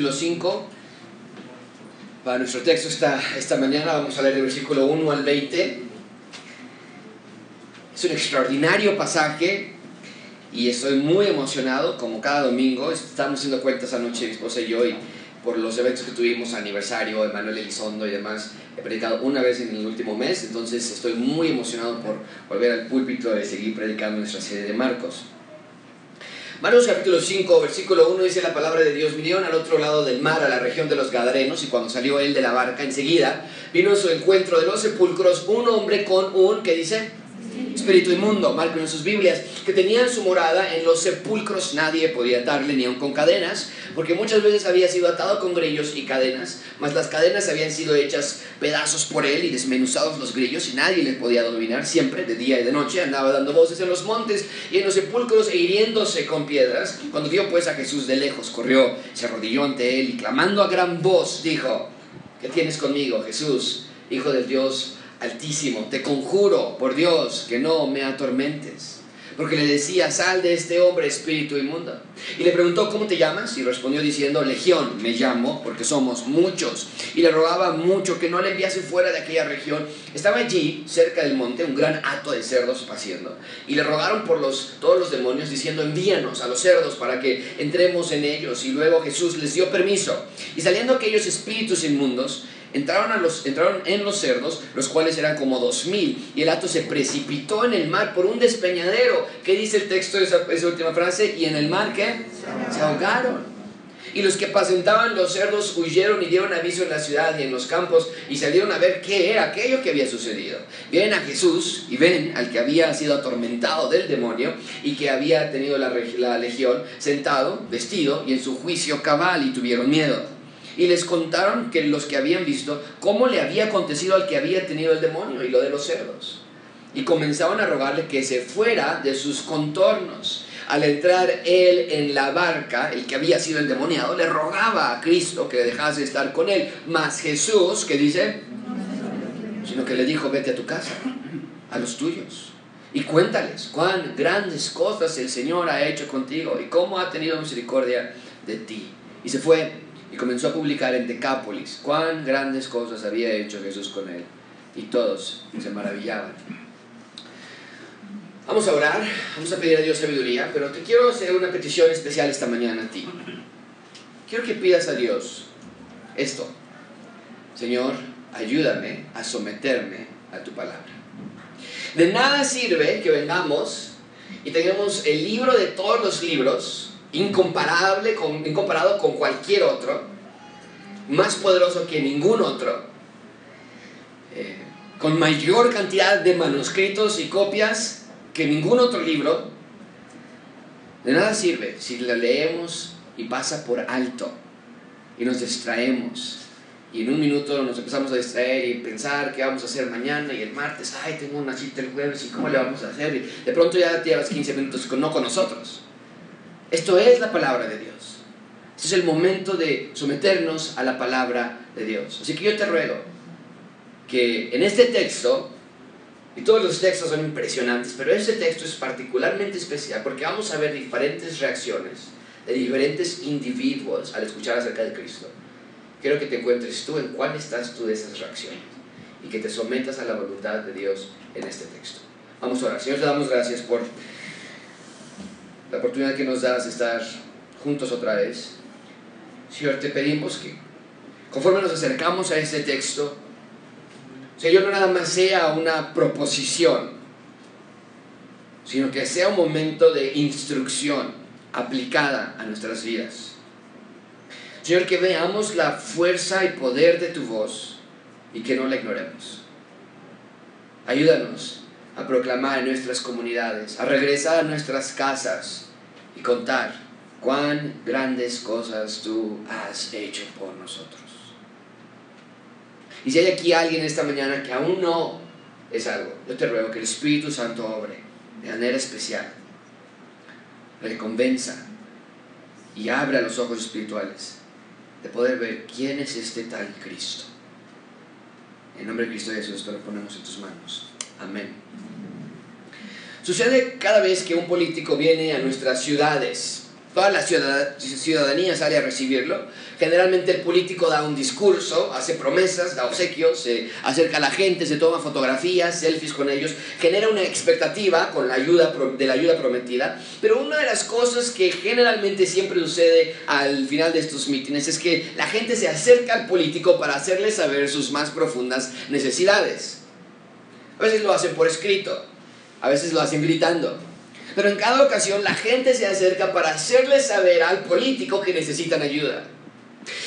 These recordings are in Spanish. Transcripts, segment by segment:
capítulo 5. Para nuestro texto esta, esta mañana vamos a leer el versículo 1 al 20. Es un extraordinario pasaje y estoy muy emocionado, como cada domingo. Estamos haciendo cuentas anoche, mi esposa y yo, y por los eventos que tuvimos, aniversario de Manuel Elizondo y demás. He predicado una vez en el último mes, entonces estoy muy emocionado por volver al púlpito y seguir predicando nuestra serie de Marcos. Marcos capítulo 5, versículo 1 dice la palabra de Dios, vinieron al otro lado del mar, a la región de los Gadarenos, y cuando salió él de la barca, enseguida vino a su encuentro de los sepulcros un hombre con un, ¿qué dice? espíritu inmundo, marco en sus Biblias, que tenían su morada en los sepulcros, nadie podía atarle ni aun con cadenas, porque muchas veces había sido atado con grillos y cadenas, mas las cadenas habían sido hechas pedazos por él y desmenuzados los grillos y nadie les podía dominar, siempre de día y de noche andaba dando voces en los montes y en los sepulcros e hiriéndose con piedras. Cuando vio pues a Jesús de lejos, corrió, se arrodilló ante él y clamando a gran voz dijo, ¿qué tienes conmigo, Jesús, Hijo del Dios? Altísimo, te conjuro por Dios que no me atormentes. Porque le decía, sal de este hombre espíritu inmundo. Y le preguntó, ¿cómo te llamas? Y respondió diciendo, Legión, me llamo, porque somos muchos. Y le rogaba mucho que no le enviase fuera de aquella región. Estaba allí, cerca del monte, un gran hato de cerdos paciendo. Y le rogaron por los, todos los demonios, diciendo, envíanos a los cerdos para que entremos en ellos. Y luego Jesús les dio permiso. Y saliendo aquellos espíritus inmundos, entraron, en los cerdos, los cuales eran como dos mil, y el hato se precipitó en el mar por un despeñadero. ¿Qué dice el texto de esa, última frase? Y en el mar, ¿qué? Se ahogaron. Y los que apacentaban los cerdos huyeron y dieron aviso en la ciudad y en los campos y salieron a ver qué era aquello que había sucedido. Vienen a Jesús y ven al que había sido atormentado del demonio y que había tenido la legión sentado, vestido y en su juicio cabal y tuvieron miedo y les contaron que los que habían visto cómo le había acontecido al que había tenido el demonio y lo de los cerdos. Y comenzaban a rogarle que se fuera de sus contornos. Al entrar él en la barca, el que había sido endemoniado, le rogaba a Cristo que dejase de estar con él. Mas Jesús, que dice, sino que le dijo, vete a tu casa, a los tuyos, y cuéntales cuán grandes cosas el Señor ha hecho contigo y cómo ha tenido misericordia de ti. Y se fue y comenzó a publicar en Decápolis cuán grandes cosas había hecho Jesús con él. Y todos se maravillaban. Vamos a orar, vamos a pedir a Dios sabiduría, pero te quiero hacer una petición especial esta mañana a ti. Quiero que pidas a Dios esto. Señor, ayúdame a someterme a tu palabra. De nada sirve que vengamos y tengamos el libro de todos los libros, incomparable, con, incomparado con cualquier otro, más poderoso que ningún otro, eh, con mayor cantidad de manuscritos y copias que ningún otro libro, de nada sirve si lo leemos y pasa por alto y nos distraemos. Y en un minuto nos empezamos a distraer y pensar qué vamos a hacer mañana y el martes, ay, tengo una cita el jueves y cómo le vamos a hacer. Y de pronto ya llevas 15 minutos con, no con nosotros. Esto es la palabra de Dios. Este es el momento de someternos a la palabra de Dios. Así que yo te ruego que en este texto, y todos los textos son impresionantes, pero este texto es particularmente especial porque vamos a ver diferentes reacciones de diferentes individuos al escuchar acerca de Cristo. Quiero que te encuentres tú en cuál estás tú de esas reacciones y que te sometas a la voluntad de Dios en este texto. Vamos a orar. Señor, te damos gracias por la oportunidad que nos das de estar juntos otra vez. Señor, te pedimos que conforme nos acercamos a este texto, Señor, no nada más sea una proposición, sino que sea un momento de instrucción aplicada a nuestras vidas. Señor, que veamos la fuerza y poder de tu voz y que no la ignoremos. Ayúdanos a proclamar en nuestras comunidades, a regresar a nuestras casas y contar cuán grandes cosas tú has hecho por nosotros. Y si hay aquí alguien esta mañana que aún no es algo, yo te ruego que el Espíritu Santo obre de manera especial, le convenza y abra los ojos espirituales de poder ver quién es este tal Cristo. En nombre de Cristo Jesús te lo ponemos en tus manos. Amén. Sucede cada vez que un político viene a nuestras ciudades. Toda la ciudadanía sale a recibirlo. Generalmente el político da un discurso, hace promesas, da obsequios, se acerca a la gente, se toma fotografías, selfies con ellos, genera una expectativa con la ayuda de la ayuda prometida. Pero una de las cosas que generalmente siempre sucede al final de estos mítines es que la gente se acerca al político para hacerle saber sus más profundas necesidades. A veces lo hacen por escrito, a veces lo hacen gritando. Pero en cada ocasión la gente se acerca para hacerle saber al político que necesitan ayuda.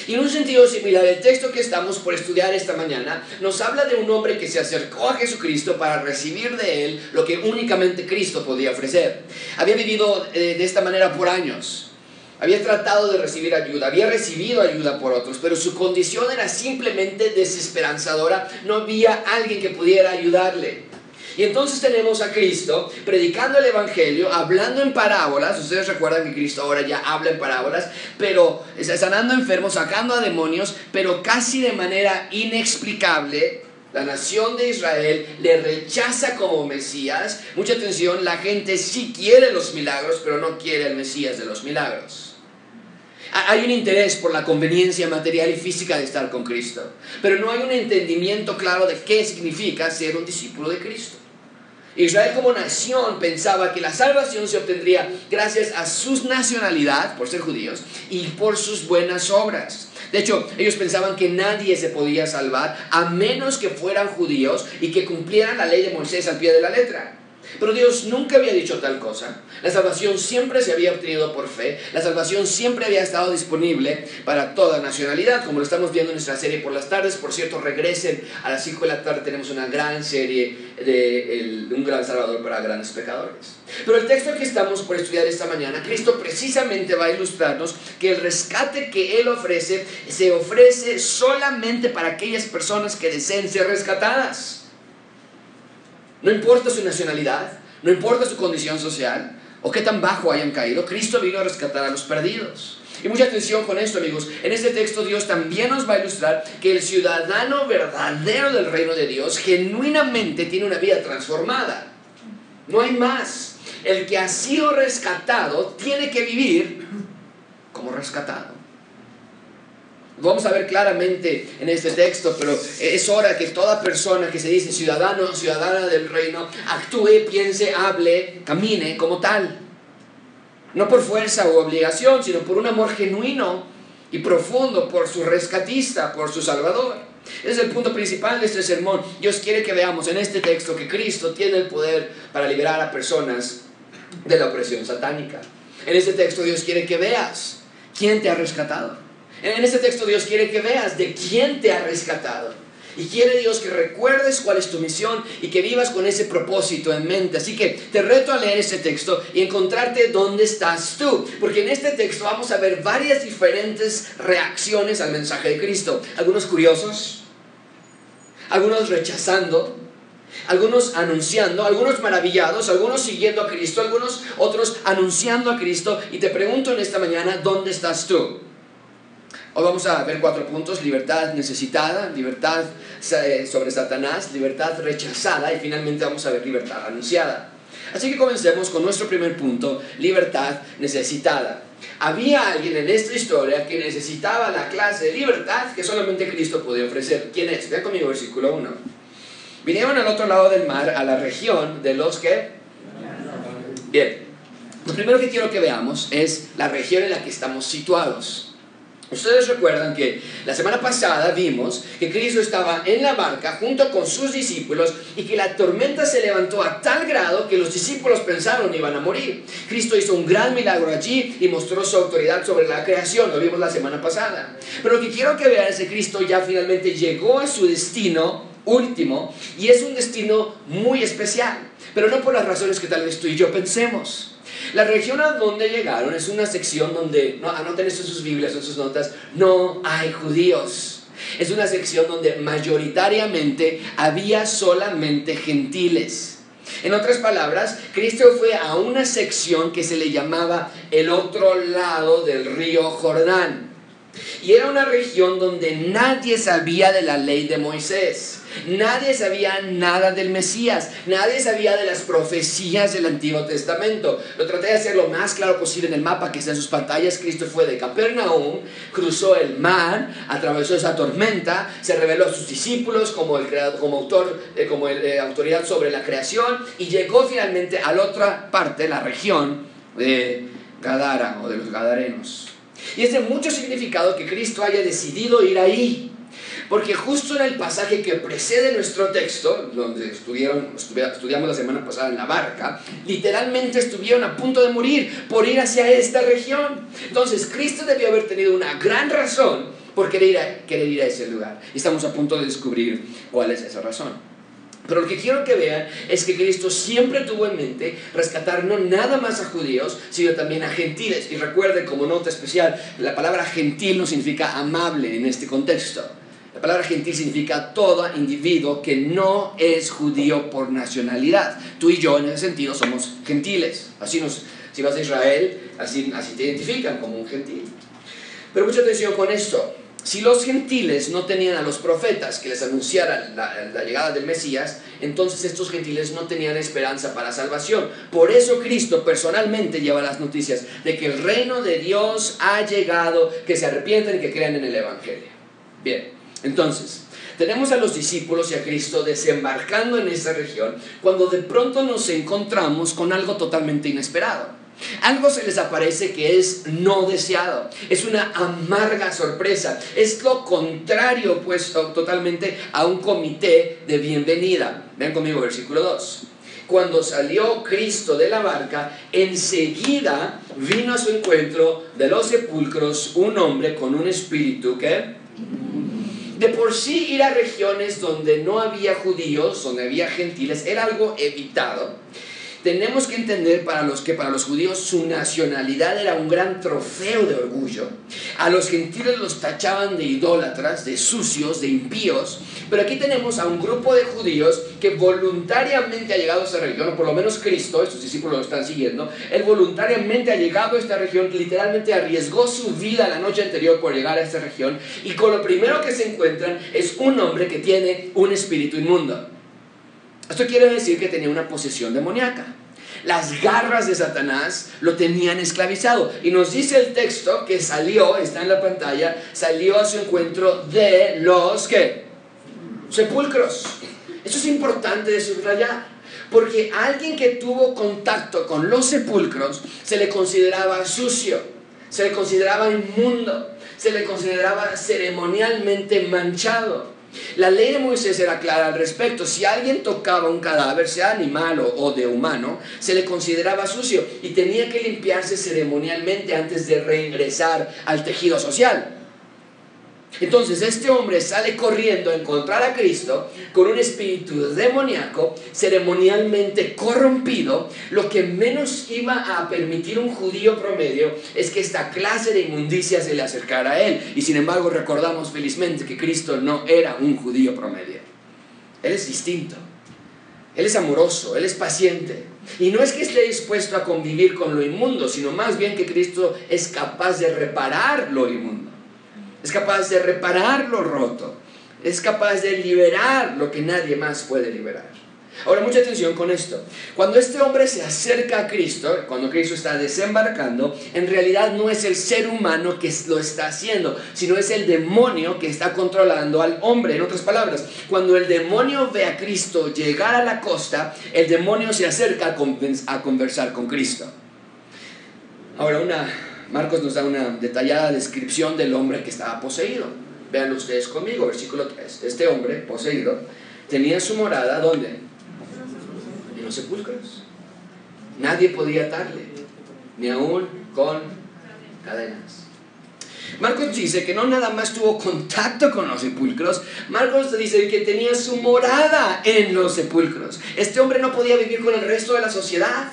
Y en un sentido similar, el texto que estamos por estudiar esta mañana nos habla de un hombre que se acercó a Jesucristo para recibir de él lo que únicamente Cristo podía ofrecer. Había vivido eh, de esta manera por años. Había tratado de recibir ayuda, había recibido ayuda por otros, pero su condición era simplemente desesperanzadora. No había alguien que pudiera ayudarle. Y entonces tenemos a Cristo predicando el Evangelio, hablando en parábolas. Ustedes recuerdan que Cristo ahora ya habla en parábolas, pero sanando enfermos, sacando a demonios, pero casi de manera inexplicable. La nación de Israel le rechaza como Mesías. Mucha atención, la gente sí quiere los milagros, pero no quiere el Mesías de los milagros. Hay un interés por la conveniencia material y física de estar con Cristo, pero no hay un entendimiento claro de qué significa ser un discípulo de Cristo. Israel como nación pensaba que la salvación se obtendría gracias a su nacionalidad, por ser judíos, y por sus buenas obras. De hecho, ellos pensaban que nadie se podía salvar a menos que fueran judíos y que cumplieran la ley de Moisés al pie de la letra. Pero Dios nunca había dicho tal cosa. La salvación siempre se había obtenido por fe. La salvación siempre había estado disponible para toda nacionalidad, como lo estamos viendo en nuestra serie por las tardes. Por cierto, regresen a las 5 de la tarde. Tenemos una gran serie de, un gran salvador para grandes pecadores. Pero el texto que estamos por estudiar esta mañana, Cristo precisamente va a ilustrarnos que el rescate que Él ofrece se ofrece solamente para aquellas personas que deseen ser rescatadas. No importa su nacionalidad, no importa su condición social o qué tan bajo hayan caído, Cristo vino a rescatar a los perdidos. Y mucha atención con esto, amigos. En este texto Dios también nos va a ilustrar que el ciudadano verdadero del reino de Dios genuinamente tiene una vida transformada. No hay más. El que ha sido rescatado tiene que vivir como rescatado vamos a ver claramente en este texto, pero es hora que toda persona que se dice ciudadano o ciudadana del reino actúe, piense, hable, camine como tal. No por fuerza o obligación, sino por un amor genuino y profundo por su rescatista, por su Salvador. Ese es el punto principal de este sermón. Dios quiere que veamos en este texto que Cristo tiene el poder para liberar a personas de la opresión satánica. En este texto Dios quiere que veas quién te ha rescatado. En este texto Dios quiere que veas de quién te ha rescatado. Y quiere Dios que recuerdes cuál es tu misión y que vivas con ese propósito en mente. Así que te reto a leer este texto y encontrarte dónde estás tú. Porque en este texto vamos a ver varias diferentes reacciones al mensaje de Cristo. Algunos curiosos, algunos rechazando, algunos anunciando, algunos maravillados, algunos siguiendo a Cristo, algunos otros anunciando a Cristo. Y te pregunto en esta mañana, ¿dónde estás tú? Hoy vamos a ver cuatro puntos, libertad necesitada, libertad eh, sobre Satanás, libertad rechazada y finalmente vamos a ver libertad anunciada. Así que comencemos con nuestro primer punto, libertad necesitada. Había alguien en esta historia que necesitaba la clase de libertad que solamente Cristo podía ofrecer. ¿Quién es? Vean conmigo versículo 1. Vinieron al otro lado del mar, a la región de los que... Bien, lo primero que quiero que veamos es la región en la que estamos situados. Ustedes recuerdan que la semana pasada vimos que Cristo estaba en la barca junto con sus discípulos y que la tormenta se levantó a tal grado que los discípulos pensaron iban a morir. Cristo hizo un gran milagro allí y mostró su autoridad sobre la creación, lo vimos la semana pasada. Pero lo que quiero que vean es que Cristo ya finalmente llegó a su destino último y es un destino muy especial, pero no por las razones que tal vez tú y yo pensemos. La región a donde llegaron es una sección donde, no, anoten esto en sus Biblias, en sus notas, no hay judíos. Es una sección donde mayoritariamente había solamente gentiles. En otras palabras, Cristo fue a una sección que se le llamaba el otro lado del río Jordán. Y era una región donde nadie sabía de la ley de Moisés. Nadie sabía nada del Mesías, nadie sabía de las profecías del Antiguo Testamento. Lo traté de hacer lo más claro posible en el mapa que está en sus pantallas. Cristo fue de Capernaum, cruzó el mar, atravesó esa tormenta, se reveló a sus discípulos como, el, como autor, eh, como eh, autoridad sobre la creación y llegó finalmente a la otra parte, la región de Gadara o de los Gadarenos. Y es de mucho significado que Cristo haya decidido ir ahí. Porque justo en el pasaje que precede nuestro texto, donde estuvieron, estudiamos la semana pasada en la barca, literalmente estuvieron a punto de morir por ir hacia esta región. Entonces Cristo debió haber tenido una gran razón por querer ir a, querer ir a ese lugar. Y estamos a punto de descubrir cuál es esa razón. Pero lo que quiero que vean es que Cristo siempre tuvo en mente rescatar no nada más a judíos, sino también a gentiles. Y recuerden como nota especial, la palabra gentil no significa amable en este contexto. La palabra gentil significa todo individuo que no es judío por nacionalidad. Tú y yo en ese sentido somos gentiles. Así nos, si vas a Israel, así, así te identifican como un gentil. Pero mucha atención con esto. Si los gentiles no tenían a los profetas que les anunciaran la, llegada del Mesías, entonces estos gentiles no tenían esperanza para salvación. Por eso Cristo personalmente lleva las noticias de que el reino de Dios ha llegado, que se arrepienten y que crean en el Evangelio. Bien, entonces, tenemos a los discípulos y a Cristo desembarcando en esta región cuando de pronto nos encontramos con algo totalmente inesperado. Algo se les aparece que es no deseado, es una amarga sorpresa, es lo contrario pues totalmente a un comité de bienvenida. Vean conmigo versículo 2. Cuando salió Cristo de la barca, enseguida vino a su encuentro de los sepulcros un hombre con un espíritu que de por sí ir a regiones donde no había judíos, donde había gentiles, era algo evitado tenemos que entender para los que para los judíos su nacionalidad era un gran trofeo de orgullo. A los gentiles los tachaban de idólatras, de sucios, de impíos. Pero aquí tenemos a un grupo de judíos que voluntariamente ha llegado a esta región, o por lo menos Cristo, sus discípulos lo están siguiendo, él voluntariamente ha llegado a esta región, literalmente arriesgó su vida la noche anterior por llegar a esta región, y con lo primero que se encuentran es un hombre que tiene un espíritu inmundo. Esto quiere decir que tenía una posesión demoníaca. Las garras de Satanás lo tenían esclavizado. Y nos dice el texto que salió, está en la pantalla, salió a su encuentro de los que sepulcros. Eso es importante de subrayar. Porque alguien que tuvo contacto con los sepulcros se le consideraba sucio, se le consideraba inmundo, se le consideraba ceremonialmente manchado. La ley de Moisés era clara al respecto. Si alguien tocaba un cadáver, sea animal o, de humano, se le consideraba sucio y tenía que limpiarse ceremonialmente antes de reingresar al tejido social. Entonces este hombre sale corriendo a encontrar a Cristo con un espíritu demoníaco, ceremonialmente corrompido. Lo que menos iba a permitir un judío promedio es que esta clase de inmundicia se le acercara a él. Y sin embargo recordamos felizmente que Cristo no era un judío promedio. Él es distinto. Él es amoroso, Él es paciente. Y no es que esté dispuesto a convivir con lo inmundo, sino más bien que Cristo es capaz de reparar lo inmundo es capaz de reparar lo roto, es capaz de liberar lo que nadie más puede liberar. Ahora, mucha atención con esto. Cuando este hombre se acerca a Cristo, cuando Cristo está desembarcando, en realidad no es el ser humano que lo está haciendo, sino es el demonio que está controlando al hombre. En otras palabras, cuando el demonio ve a Cristo llegar a la costa, el demonio se acerca a conversar con Cristo. Ahora, una Marcos nos da una detallada descripción del hombre que estaba poseído. Vean ustedes conmigo, versículo 3. Este hombre poseído tenía su morada ¿dónde? En los sepulcros. Nadie podía atarle, ni aún con cadenas. Marcos dice que no nada más tuvo contacto con los sepulcros, Marcos dice que tenía su morada en los sepulcros. Este hombre no podía vivir con el resto de la sociedad.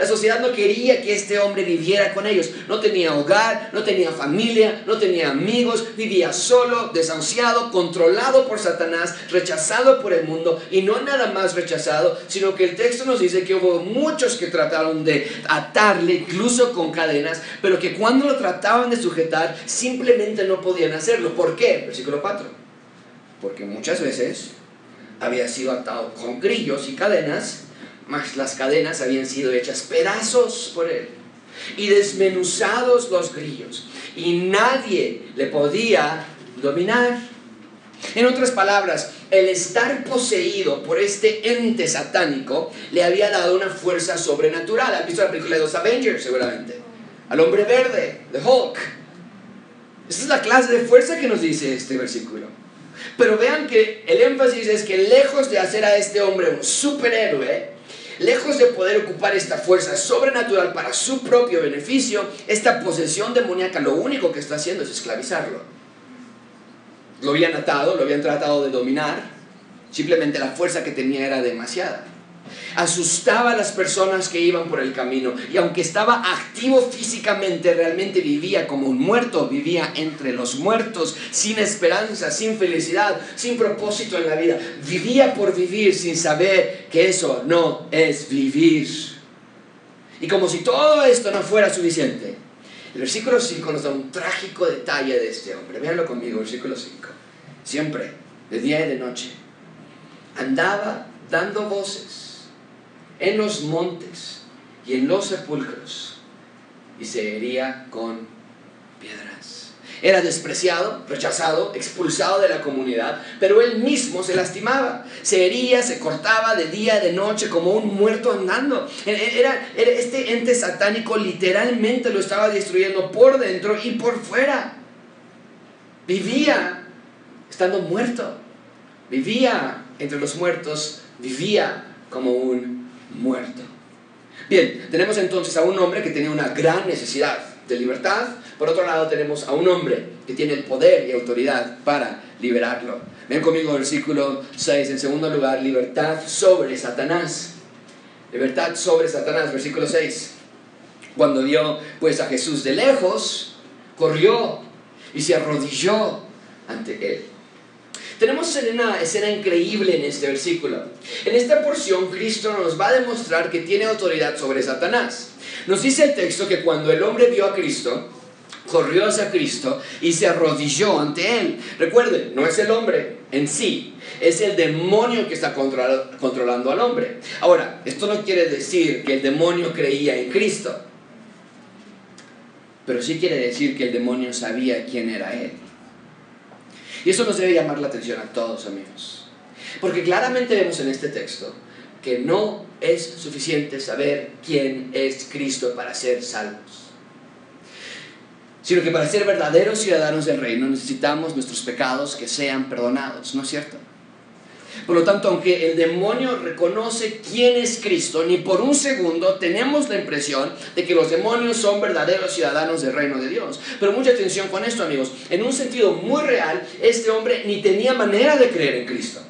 La sociedad no quería que este hombre viviera con ellos. No tenía hogar, no tenía familia, no tenía amigos, vivía solo, desahuciado, controlado por Satanás, rechazado por el mundo y no nada más rechazado, sino que el texto nos dice que hubo muchos que trataron de atarle, incluso con cadenas, pero que cuando lo trataban de sujetar simplemente no podían hacerlo. ¿Por qué? Versículo 4. Porque muchas veces había sido atado con grillos y cadenas, mas las cadenas habían sido hechas pedazos por él y desmenuzados los grillos y nadie le podía dominar. En otras palabras, el estar poseído por este ente satánico le había dado una fuerza sobrenatural. ¿Han visto la película de los Avengers seguramente? Al hombre verde, de Hulk. Esa es la clase de fuerza que nos dice este versículo. Pero vean que el énfasis es que lejos de hacer a este hombre un superhéroe, lejos de poder ocupar esta fuerza sobrenatural para su propio beneficio, esta posesión demoníaca lo único que está haciendo es esclavizarlo. Lo habían atado, lo habían tratado de dominar, simplemente la fuerza que tenía era demasiada asustaba a las personas que iban por el camino y aunque estaba activo físicamente, realmente vivía como un muerto, vivía entre los muertos, sin esperanza, sin felicidad, sin propósito en la vida. Vivía por vivir sin saber que eso no es vivir. Y como si todo esto no fuera suficiente, el versículo 5 nos da un trágico detalle de este hombre. Véanlo conmigo, versículo 5. Siempre, de día y de noche, andaba dando voces en los montes y en los sepulcros y se hería con piedras. Era despreciado, rechazado, expulsado de la comunidad, pero él mismo se lastimaba. Se hería, se cortaba de día, de noche, como un muerto andando. Era, era, este ente satánico literalmente lo estaba destruyendo por dentro y por fuera. Vivía estando muerto. Vivía entre los muertos. Vivía como un muerto. Bien, tenemos entonces a un hombre que tenía una gran necesidad de libertad. Por otro lado tenemos a un hombre que tiene el poder y autoridad para liberarlo. Ven conmigo versículo 6. En segundo lugar, libertad sobre Satanás. Libertad sobre Satanás, versículo 6. Cuando vio pues a Jesús de lejos, corrió y se arrodilló ante él. Tenemos una escena increíble en este versículo. En esta porción Cristo nos va a demostrar que tiene autoridad sobre Satanás. Nos dice el texto que cuando el hombre vio a Cristo, corrió hacia Cristo y se arrodilló ante él. Recuerden, no es el hombre en sí, es el demonio que está controlando al hombre. Ahora, esto no quiere decir que el demonio creía en Cristo, pero sí quiere decir que el demonio sabía quién era él. Y eso nos debe llamar la atención a todos, amigos. Porque claramente vemos en este texto que no es suficiente saber quién es Cristo para ser salvos. Sino que para ser verdaderos ciudadanos del reino necesitamos nuestros pecados que sean perdonados, ¿no es cierto? Por lo tanto, aunque el demonio reconoce quién es Cristo, ni por un segundo tenemos la impresión de que los demonios son verdaderos ciudadanos del reino de Dios. Pero mucha atención con esto, amigos. En un sentido muy real, este hombre ni tenía manera de creer en Cristo.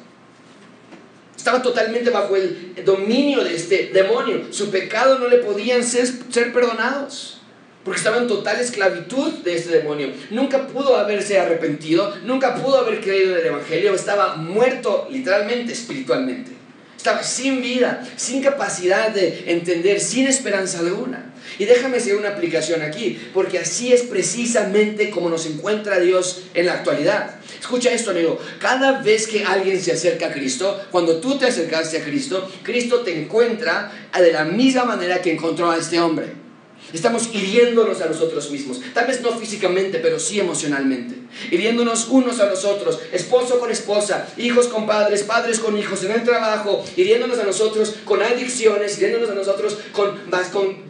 Estaba totalmente bajo el dominio de este demonio. Su pecado no le podían ser, ser perdonados porque estaba en total esclavitud de este demonio. Nunca pudo haberse arrepentido, nunca pudo haber creído en el Evangelio, estaba muerto literalmente, espiritualmente. Estaba sin vida, sin capacidad de entender, sin esperanza alguna. Y déjame hacer una aplicación aquí, porque así es precisamente como nos encuentra Dios en la actualidad. Escucha esto, amigo. Cada vez que alguien se acerca a Cristo, cuando tú te acercaste a Cristo, Cristo te encuentra de la misma manera que encontró a este hombre. Estamos hiriéndonos a nosotros mismos. Tal vez no físicamente, pero sí emocionalmente. Hiriéndonos unos a los otros, esposo con esposa, hijos con padres, padres con hijos, en el trabajo, hiriéndonos a nosotros con adicciones, hiriéndonos a nosotros con,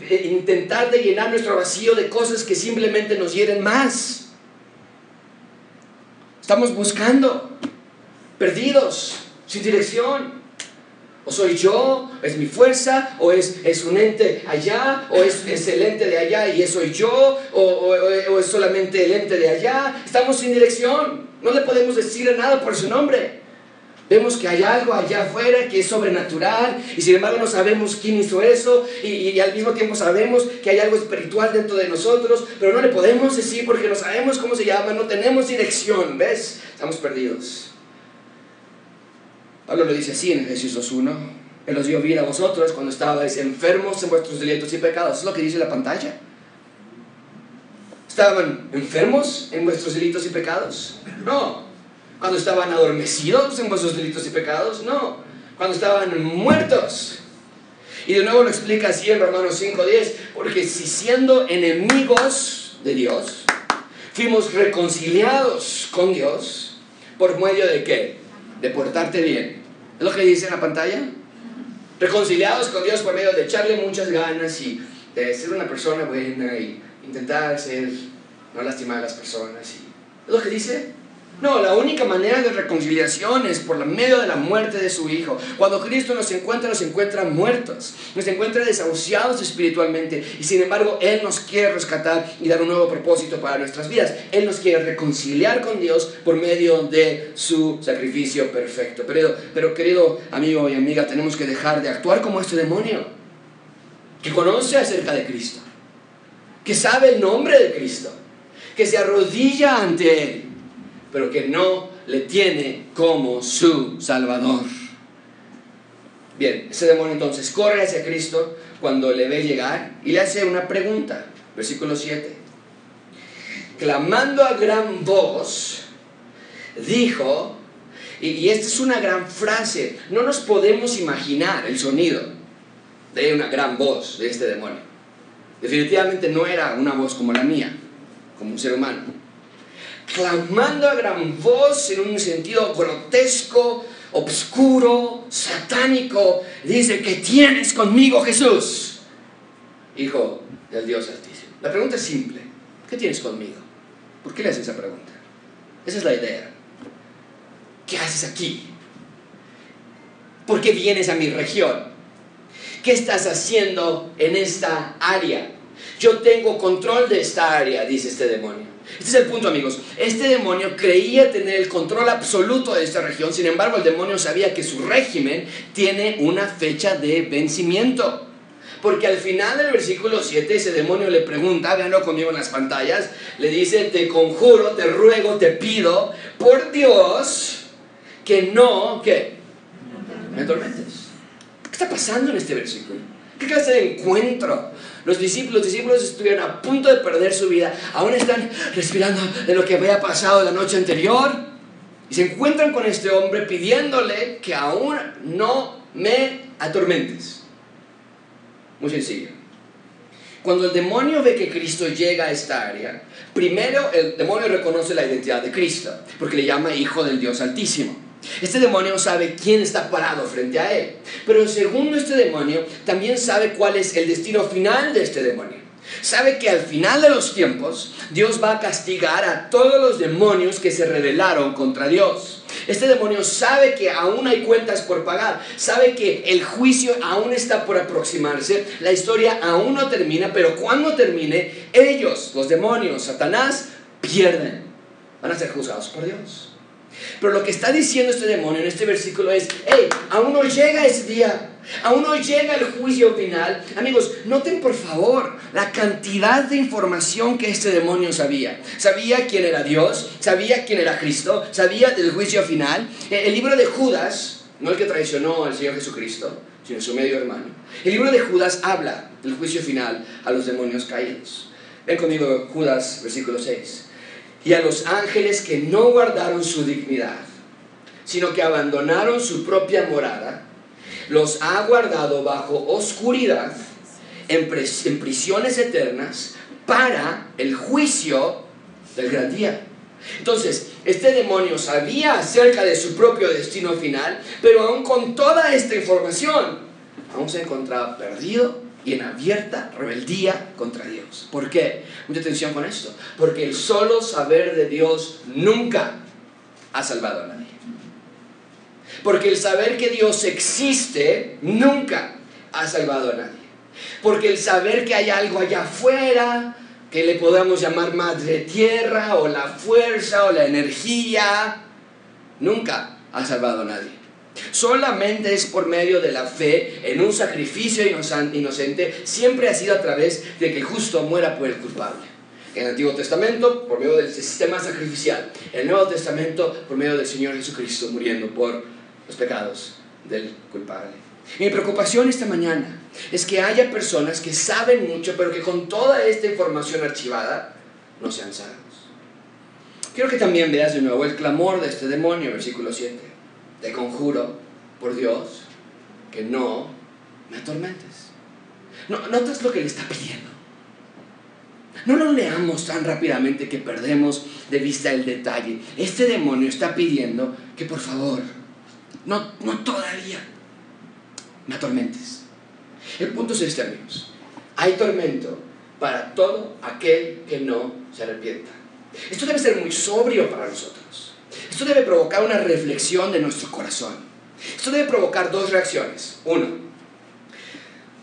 eh, intentar de llenar nuestro vacío de cosas que simplemente nos hieren más. Estamos buscando, perdidos, sin dirección. O soy yo, es mi fuerza, o es, es un ente allá, o es, es, el ente de allá y eso soy yo, o, o, es solamente el ente de allá. Estamos sin dirección. No le podemos decir nada por su nombre. Vemos que hay algo allá afuera que es sobrenatural y sin embargo no sabemos quién hizo eso y, y, al mismo tiempo sabemos que hay algo espiritual dentro de nosotros, pero no le podemos decir porque no sabemos cómo se llama, no tenemos dirección, ¿ves? Estamos perdidos. Pablo lo dice así en Jesús 2.1. Él os dio vida a vosotros cuando estabais enfermos en vuestros delitos y pecados. es lo que dice la pantalla. ¿Estaban enfermos en vuestros delitos y pecados? No. ¿Cuando estaban adormecidos en vuestros delitos y pecados? No. Cuando estaban muertos. Y de nuevo lo explica así en Romanos 5.10, porque si siendo enemigos de Dios, fuimos reconciliados con Dios, ¿por medio de qué? De portarte bien. ¿Es lo que dice en la pantalla? Reconciliados con Dios por medio de echarle muchas ganas y de ser una persona buena y intentar ser, no lastimar a las personas. Y, ¿Es lo que dice? No, la única manera de reconciliación es por medio de la muerte de su Hijo. Cuando Cristo nos encuentra, nos encuentra muertos, nos encuentra desahuciados espiritualmente y sin embargo Él nos quiere rescatar y dar un nuevo propósito para nuestras vidas. Él nos quiere reconciliar con Dios por medio de su sacrificio perfecto. Pero, pero querido amigo y amiga, tenemos que dejar de actuar como este demonio que conoce acerca de Cristo, que sabe el nombre de Cristo, que se arrodilla ante Él pero que no le tiene como su Salvador. Bien, ese demonio entonces corre hacia Cristo cuando le ve llegar y le hace una pregunta. Versículo 7. Clamando a gran voz, dijo, y, esta es una gran frase, no nos podemos imaginar el sonido de una gran voz de este demonio. Definitivamente no era una voz como la mía, como un ser humano clamando a gran voz en un sentido grotesco, obscuro, satánico, dice, que tienes conmigo Jesús? Hijo del Dios Altísimo. La pregunta es simple, ¿qué tienes conmigo? ¿Por qué le haces esa pregunta? Esa es la idea. ¿Qué haces aquí? ¿Por qué vienes a mi región? ¿Qué estás haciendo en esta área? Yo tengo control de esta área, dice este demonio. Este es el punto, amigos. Este demonio creía tener el control absoluto de esta región, sin embargo, el demonio sabía que su régimen tiene una fecha de vencimiento. Porque al final del versículo 7 ese demonio le pregunta, véanlo conmigo en las pantallas, le dice, te conjuro, te ruego, te pido, por Dios, que no, ¿qué? Me atormentes. ¿Qué está pasando en este versículo? ¿Qué clase de encuentro? Los discípulos, discípulos estuvieron a punto de perder su vida, aún están respirando de lo que había pasado la noche anterior y se encuentran con este hombre pidiéndole que aún no me atormentes. Muy sencillo. Cuando el demonio ve que Cristo llega a esta área, primero el demonio reconoce la identidad de Cristo, porque le llama hijo del Dios Altísimo. Este demonio sabe quién está parado frente a él. Pero segundo este demonio, también sabe cuál es el destino final de este demonio. Sabe que al final de los tiempos Dios va a castigar a todos los demonios que se rebelaron contra Dios. Este demonio sabe que aún hay cuentas por pagar, sabe que el juicio aún está por aproximarse, la historia aún no termina, pero cuando termine, ellos, los demonios, Satanás, pierden, van a ser juzgados por Dios. Pero lo que está diciendo este demonio en este versículo es, hey, aún no llega ese día, aún no llega el juicio final. Amigos, noten por favor la cantidad de información que este demonio sabía. Sabía quién era Dios, sabía quién era Cristo, sabía del juicio final. Eh, el libro de Judas, no el que traicionó al Señor Jesucristo, sino su medio hermano. El libro de Judas habla del juicio final a los demonios caídos. Ven conmigo Judas, versículo 6 y a los ángeles que no guardaron su dignidad, sino que abandonaron su propia morada, los ha guardado bajo oscuridad, en, prisiones eternas, para el juicio del gran día. Entonces, este demonio sabía acerca de su propio destino final, pero aún con toda esta información, aún se encontraba perdido y en abierta rebeldía contra Dios. ¿Por qué? Mucha atención con esto. Porque el solo saber de Dios nunca ha salvado a nadie. Porque el saber que Dios existe nunca ha salvado a nadie. Porque el saber que hay algo allá afuera, que le podamos llamar madre tierra o la fuerza o la energía, nunca ha salvado a nadie. Solamente es por medio de la fe en un sacrificio inocente, siempre ha sido a través de que el justo muera por el culpable. En el Antiguo Testamento, por medio del sistema sacrificial. En el Nuevo Testamento, por medio del Señor Jesucristo muriendo por los pecados del culpable. Mi preocupación esta mañana es que haya personas que saben mucho, pero que con toda esta información archivada no sean salvos. Quiero que también veas de nuevo el clamor de este demonio, versículo 7. Te conjuro, por Dios, que no me atormentes. No, ¿Notas lo que le está pidiendo? No lo leamos tan rápidamente que perdemos de vista el detalle. Este demonio está pidiendo que por favor, no, no todavía, me atormentes. El punto es este, amigos. Hay tormento para todo aquel que no se arrepienta. Esto debe ser muy sobrio para nosotros. Esto debe provocar una reflexión de nuestro corazón. Esto debe provocar dos reacciones. Uno,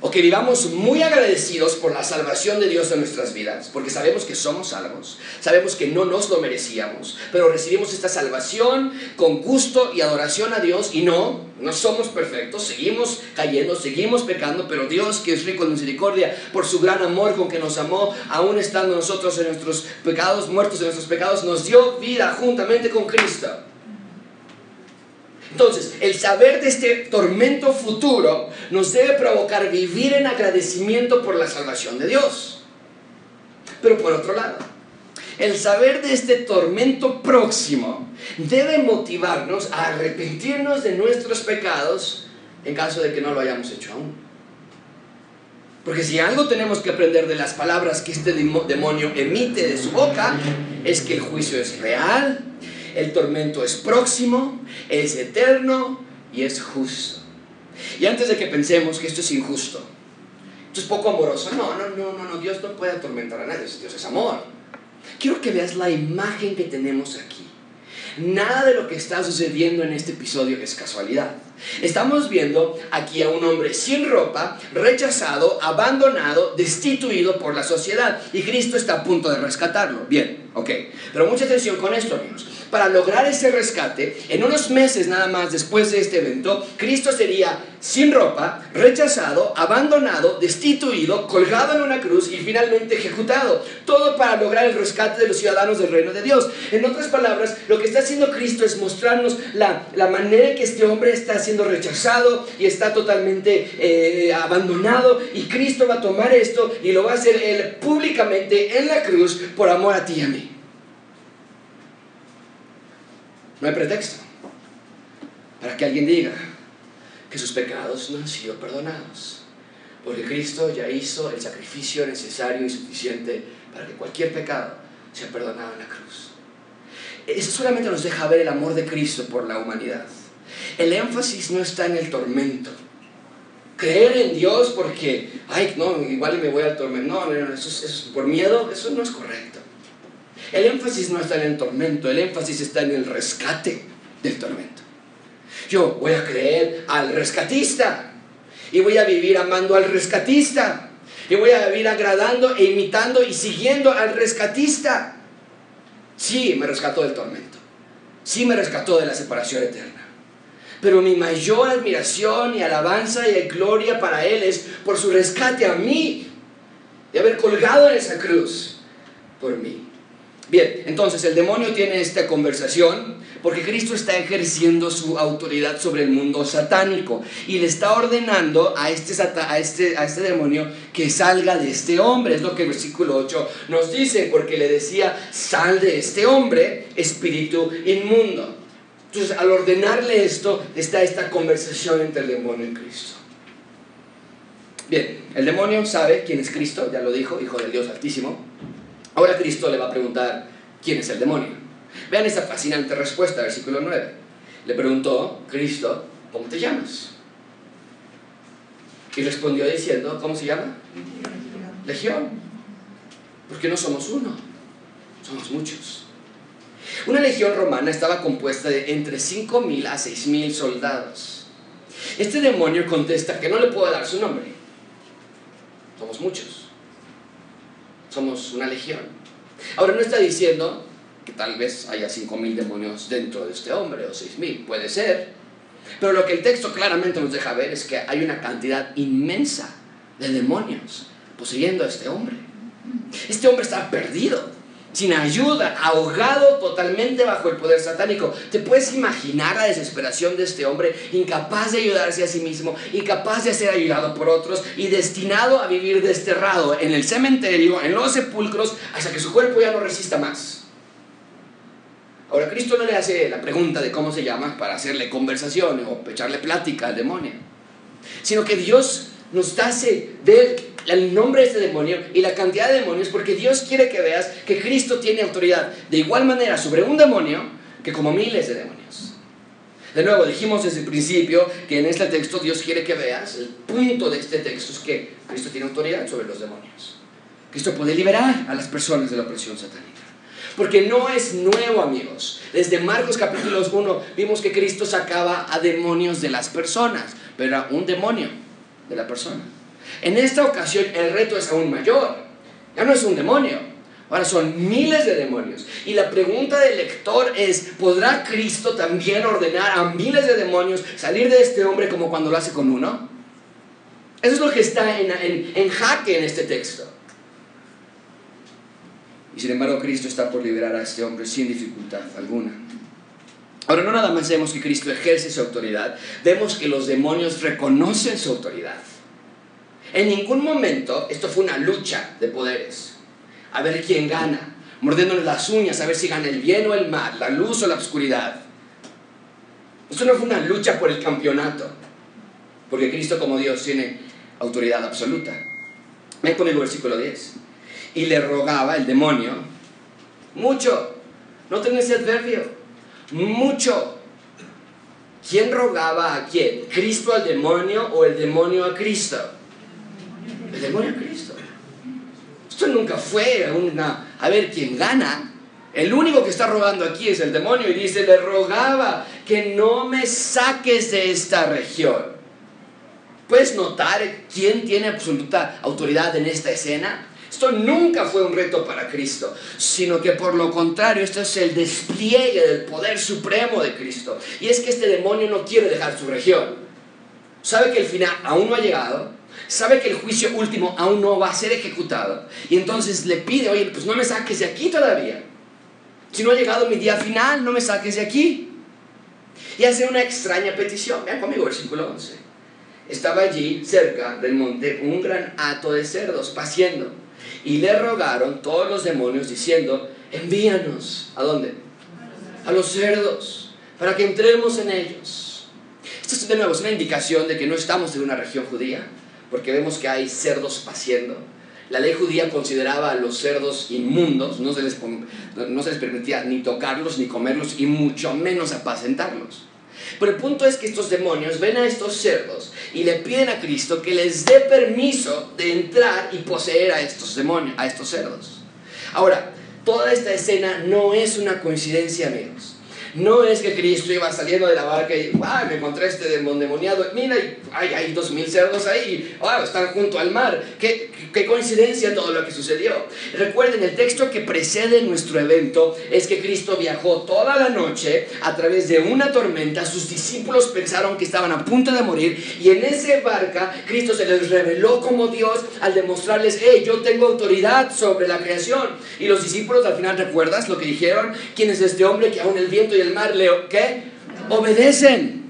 o que vivamos muy agradecidos por la salvación de Dios en nuestras vidas, porque sabemos que somos salvos, sabemos que no nos lo merecíamos, pero recibimos esta salvación con gusto y adoración a Dios y no, no somos perfectos, seguimos cayendo, seguimos pecando, pero Dios que es rico en misericordia, por su gran amor con que nos amó, aún estando nosotros en nuestros pecados, muertos en nuestros pecados, nos dio vida juntamente con Cristo. Entonces, el saber de este tormento futuro nos debe provocar vivir en agradecimiento por la salvación de Dios. Pero por otro lado, el saber de este tormento próximo debe motivarnos a arrepentirnos de nuestros pecados en caso de que no lo hayamos hecho aún. Porque si algo tenemos que aprender de las palabras que este demonio emite de su boca, es que el juicio es real, el tormento es próximo, es eterno y es justo. Y antes de que pensemos que esto es injusto, esto es poco amoroso, no, no, no, no, Dios no puede atormentar a nadie, Dios es amor. Quiero que veas la imagen que tenemos aquí. Nada de lo que está sucediendo en este episodio es casualidad. Estamos viendo aquí a un hombre sin ropa, rechazado, abandonado, destituido por la sociedad. Y Cristo está a punto de rescatarlo. Bien, ok. Pero mucha atención con esto, amigos para lograr ese rescate, en unos meses nada más después de este evento, Cristo sería sin ropa, rechazado, abandonado, destituido, colgado en una cruz y finalmente ejecutado. Todo para lograr el rescate de los ciudadanos del reino de Dios. En otras palabras, lo que está haciendo Cristo es mostrarnos la, manera en que este hombre está siendo rechazado y está totalmente eh, abandonado. Y Cristo va a tomar esto y lo va a hacer él públicamente en la cruz por amor a ti y a mí. No hay pretexto para que alguien diga que sus pecados no han sido perdonados. Porque Cristo ya hizo el sacrificio necesario y suficiente para que cualquier pecado sea perdonado en la cruz. Eso solamente nos deja ver el amor de Cristo por la humanidad. El énfasis no está en el tormento. Creer en Dios porque, ay, no, igual me voy al tormento. No, no, no eso es por miedo, eso no es correcto. El énfasis no está en el tormento, el énfasis está en el rescate del tormento. Yo voy a creer al rescatista y voy a vivir amando al rescatista y voy a vivir agradando e imitando y siguiendo al rescatista. Sí, me rescató del tormento. Sí, me rescató de la separación eterna. Pero mi mayor admiración y alabanza y gloria para Él es por su rescate a mí, de haber colgado en esa cruz por mí. Bien, entonces el demonio tiene esta conversación porque Cristo está ejerciendo su autoridad sobre el mundo satánico y le está ordenando a este, a este, a este demonio que salga de este hombre. Es lo que el versículo 8 nos dice, porque le decía, sal de este hombre, espíritu inmundo. Entonces, al ordenarle esto, está esta conversación entre el demonio y Cristo. Bien, el demonio sabe quién es Cristo, ya lo dijo, hijo del Dios Altísimo. Ahora Cristo le va a preguntar, ¿quién es el demonio? Vean esta fascinante respuesta, versículo 9. Le preguntó Cristo, ¿cómo te llamas? Y respondió diciendo, ¿cómo se llama? Legión. Porque no somos uno, somos muchos. Una legión romana estaba compuesta de entre 5.000 a 6.000 soldados. Este demonio contesta que no le puedo dar su nombre. Somos muchos somos una legión. Ahora no está diciendo que tal vez haya 5.000 demonios dentro de este hombre o 6.000, puede ser, Pero lo que el texto claramente nos deja ver es que hay una cantidad inmensa de demonios poseyendo a este hombre. Este hombre está perdido, sin ayuda, ahogado totalmente bajo el poder satánico. ¿Te puedes imaginar la desesperación de este hombre, incapaz de ayudarse a sí mismo, incapaz de ser ayudado por otros y destinado a vivir desterrado en el cementerio, en los sepulcros, hasta que su cuerpo ya no resista más? Ahora, Cristo no le hace la pregunta de cómo se llama para hacerle conversación o echarle plática al demonio, sino que Dios nos hace ver el nombre de este demonio y la cantidad de demonios porque Dios quiere que veas que Cristo tiene autoridad de igual manera sobre un demonio que como miles de demonios. De nuevo, dijimos desde el principio que en este texto Dios quiere que veas, el punto de este texto es que Cristo tiene autoridad sobre los demonios. Cristo puede liberar a las personas de la opresión satánica. Porque no es nuevo, amigos. Desde Marcos capítulo 1 vimos que Cristo sacaba a demonios de las personas, pero era un demonio de la persona. En esta ocasión el reto es aún mayor. Ya no es un demonio, ahora son miles de demonios. Y la pregunta del lector es, ¿podrá Cristo también ordenar a miles de demonios salir de este hombre como cuando lo hace con uno? Eso es lo que está en, en jaque en este texto. Y sin embargo Cristo está por liberar a este hombre sin dificultad alguna. Ahora no nada más vemos que Cristo ejerce su autoridad, vemos que los demonios reconocen su autoridad. En ningún momento esto fue una lucha de poderes. A ver quién gana. Mordiéndole las uñas, a ver si gana el bien o el mal, la luz o la oscuridad. Esto no fue una lucha por el campeonato. Porque Cristo como Dios tiene autoridad absoluta. Ven con el versículo 10. Y le rogaba el demonio mucho. No tenés adverbio. Mucho. ¿Quién rogaba a quién? ¿Cristo al demonio o el demonio a Cristo? El demonio a Cristo. Esto nunca fue una, a ver quién gana. El único que está rogando aquí es el demonio y dice, le rogaba que no me saques de esta región. ¿Puedes notar quién tiene absoluta autoridad en esta escena? Esto nunca fue un reto para Cristo, sino que por lo contrario, esto es el despliegue del poder supremo de Cristo. Y es que este demonio no quiere dejar su región. Sabe que el final aún no ha llegado, sabe que el juicio último aún no va a ser ejecutado. Y entonces le pide, oye, pues no me saques de aquí todavía. Si no ha llegado mi día final, no me saques de aquí. Y hace una extraña petición. Vean conmigo, versículo 11. Estaba allí, cerca del monte, un gran hato de cerdos, paciendo. Y le rogaron todos los demonios diciendo, envíanos. ¿A dónde? A los cerdos, para que entremos en ellos. Esto es de nuevo es una indicación de que no estamos en una región judía, porque vemos que hay cerdos paciendo. La ley judía consideraba a los cerdos inmundos, no se les, no se les permitía ni tocarlos ni comerlos y mucho menos apacentarlos. Pero el punto es que estos demonios ven a estos cerdos y le piden a Cristo que les dé permiso de entrar y poseer a estos demonios, a estos cerdos. Ahora, toda esta escena no es una coincidencia, amigos. No es que Cristo iba saliendo de la barca y me encontré este demoniado. Mira, hay, hay dos mil cerdos ahí. ¡Ah! Están junto al mar. ¿Qué, qué coincidencia todo lo que sucedió. Recuerden, el texto que precede nuestro evento es que Cristo viajó toda la noche a través de una tormenta. Sus discípulos pensaron que estaban a punto de morir. Y en esa barca, Cristo se les reveló como Dios al demostrarles: hey, yo tengo autoridad sobre la creación. Y los discípulos al final, ¿recuerdas lo que dijeron? ¿Quién es este hombre que aún el viento y el mar le ¿qué? obedecen.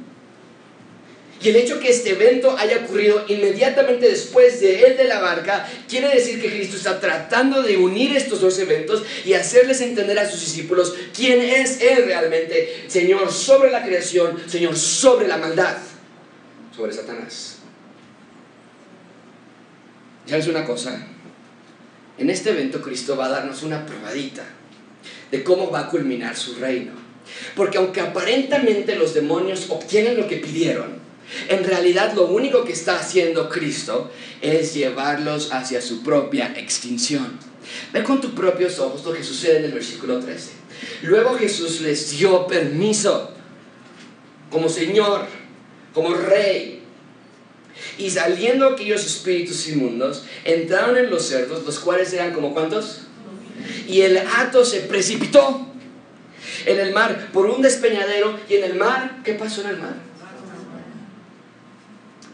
Y el hecho que este evento haya ocurrido inmediatamente después de él de la barca, quiere decir que Cristo está tratando de unir estos dos eventos y hacerles entender a sus discípulos quién es Él realmente, Señor sobre la creación, Señor sobre la maldad, sobre Satanás. ¿Sabes una cosa? En este evento Cristo va a darnos una probadita de cómo va a culminar su reino. Porque aunque aparentemente los demonios obtienen lo que pidieron, en realidad lo único que está haciendo Cristo es llevarlos hacia su propia extinción. Ve con tus propios ojos lo que sucede en el versículo 13. Luego Jesús les dio permiso como Señor, como Rey. Y saliendo aquellos espíritus inmundos, entraron en los cerdos, los cuales eran como cuántos? Y el hato se precipitó en el mar por un despeñadero y en el mar, ¿qué pasó en el mar?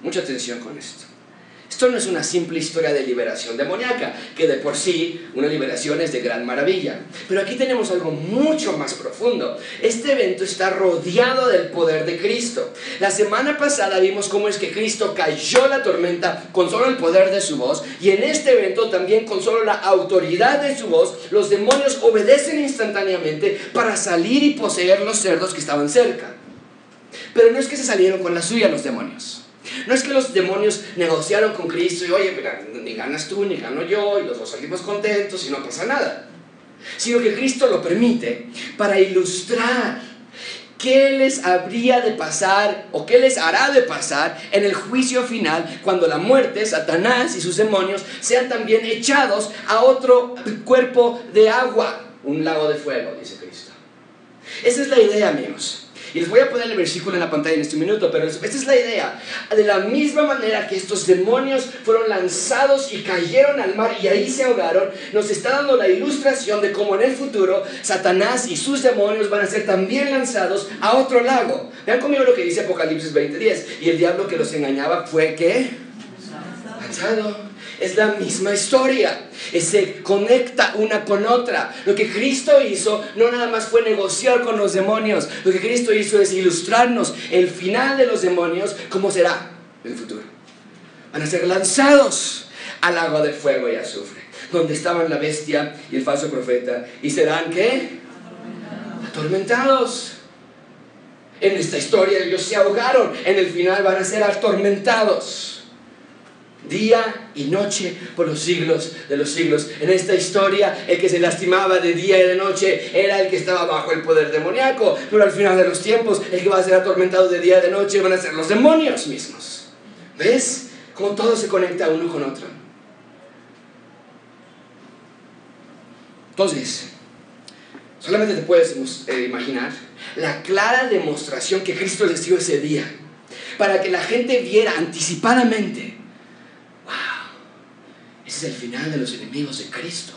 Mucha atención con esto. Esto no es una simple historia de liberación demoníaca, que de por sí una liberación es de gran maravilla. Pero aquí tenemos algo mucho más profundo. Este evento está rodeado del poder de Cristo. La semana pasada vimos cómo es que Cristo cayó la tormenta con solo el poder de su voz y en este evento también con solo la autoridad de su voz, los demonios obedecen instantáneamente para salir y poseer los cerdos que estaban cerca. Pero no es que se salieron con la suya los demonios. No es que los demonios negociaron con Cristo y, oye, mira, ni ganas tú, ni gano yo, y los dos salimos contentos y no pasa nada. Sino que Cristo lo permite para ilustrar qué les habría de pasar o qué les hará de pasar en el juicio final cuando la muerte, Satanás y sus demonios sean también echados a otro cuerpo de agua, un lago de fuego, dice Cristo. Esa es la idea, amigos. Y les voy a poner el versículo en la pantalla en este minuto, pero esta es la idea. De la misma manera que estos demonios fueron lanzados y cayeron al mar y ahí se ahogaron, nos está dando la ilustración de cómo en el futuro Satanás y sus demonios van a ser también lanzados a otro lago. Vean conmigo lo que dice Apocalipsis 20:10. Y el diablo que los engañaba fue que lanzado es la misma historia. Se conecta una con otra. Lo que Cristo hizo no nada más fue negociar con los demonios. Lo que Cristo hizo es ilustrarnos el final de los demonios, cómo será en el futuro. Van a ser lanzados al agua de fuego y azufre, donde estaban la bestia y el falso profeta. ¿Y serán qué? Atormentados. En esta historia ellos se ahogaron. En el final van a ser atormentados día y noche por los siglos de los siglos. En esta historia, el que se lastimaba de día y de noche era el que estaba bajo el poder demoníaco, pero al final de los tiempos, el que va a ser atormentado de día y de noche van a ser los demonios mismos. ¿Ves? Cómo todo se conecta uno con otro. Entonces, solamente te puedes eh, imaginar la clara demostración que Cristo les dio ese día, para que la gente viera anticipadamente ese es el final de los enemigos de Cristo.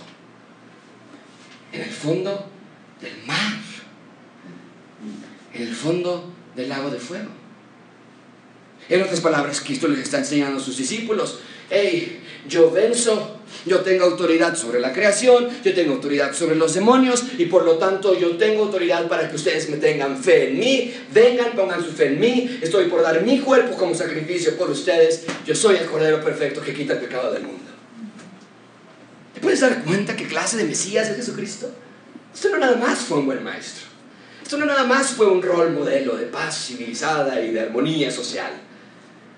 En el fondo del mar. En el fondo del lago de fuego. En otras palabras, Cristo les está enseñando a sus discípulos, hey, yo venzo, yo tengo autoridad sobre la creación, yo tengo autoridad sobre los demonios y por lo tanto yo tengo autoridad para que ustedes me tengan fe en mí, vengan, pongan su fe en mí, estoy por dar mi cuerpo como sacrificio por ustedes, yo soy el Cordero Perfecto que quita el pecado del mundo. ¿Te puedes dar cuenta qué clase de Mesías es Jesucristo? Esto no nada más fue un buen maestro. Esto no nada más fue un rol modelo de paz civilizada y de armonía social.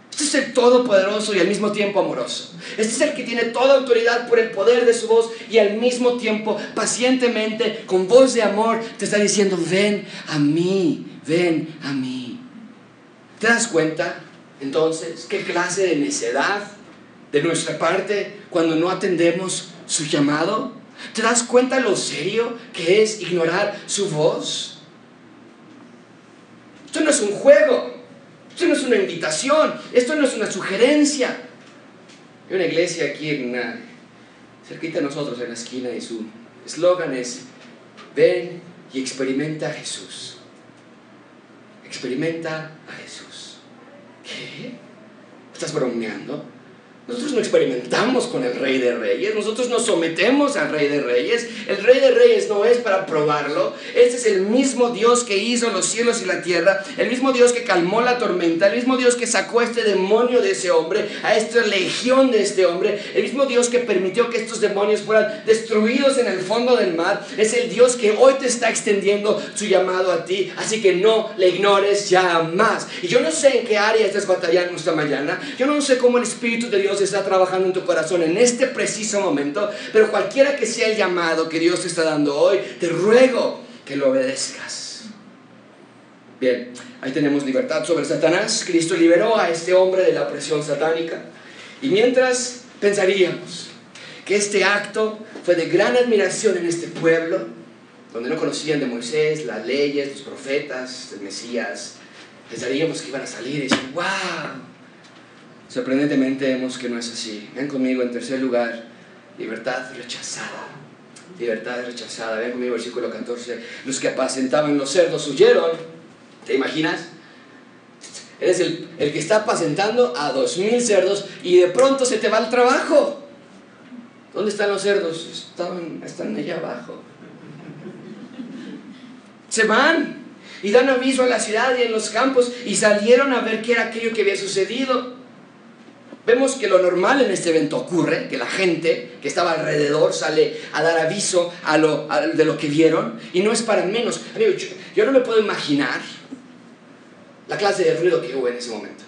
Este es el todopoderoso y al mismo tiempo amoroso. Este es el que tiene toda autoridad por el poder de su voz y al mismo tiempo pacientemente, con voz de amor, te está diciendo, ven a mí, ven a mí. ¿Te das cuenta entonces qué clase de necedad de nuestra parte cuando no atendemos su llamado? ¿Te das cuenta lo serio que es ignorar su voz? Esto no es un juego, esto no es una invitación, esto no es una sugerencia. Hay una iglesia aquí en cerquita de nosotros en la esquina y su eslogan es, ven y experimenta a Jesús. Experimenta a Jesús. ¿Qué? ¿Estás bromeando? Nosotros no experimentamos con el Rey de Reyes, nosotros nos sometemos al Rey de Reyes. El Rey de Reyes no es para probarlo, este es el mismo Dios que hizo los cielos y la tierra, el mismo Dios que calmó la tormenta, el mismo Dios que sacó a este demonio de ese hombre, a esta legión de este hombre, el mismo Dios que permitió que estos demonios fueran destruidos en el fondo del mar, es el Dios que hoy te está extendiendo su llamado a ti, así que no le ignores ya más. Y yo no sé en qué área estás batallando esta mañana, yo no sé cómo el Espíritu de Dios está trabajando en tu corazón en este preciso momento, pero cualquiera que sea el llamado que Dios te está dando hoy, te ruego que lo obedezcas. Bien, ahí tenemos libertad sobre Satanás. Cristo liberó a este hombre de la opresión satánica. Y mientras pensaríamos que este acto fue de gran admiración en este pueblo, donde no conocían de Moisés, las leyes, los profetas, el Mesías, pensaríamos que iban a salir y decir, wow, Sorprendentemente vemos que no es así. Ven conmigo en tercer lugar, libertad rechazada. Libertad rechazada. Ven conmigo versículo 14. Los que apacentaban los cerdos huyeron. ¿Te imaginas? Eres el, el que está apacentando a dos mil cerdos y de pronto se te va el trabajo. ¿Dónde están los cerdos? Están, están allá abajo. Se van y dan aviso a la ciudad y en los campos y salieron a ver qué era aquello que había sucedido. Vemos que lo normal en este evento ocurre, que la gente que estaba alrededor sale a dar aviso a lo, de lo que vieron y no es para menos. Amigo, yo, no me puedo imaginar la clase de ruido que hubo en ese momento.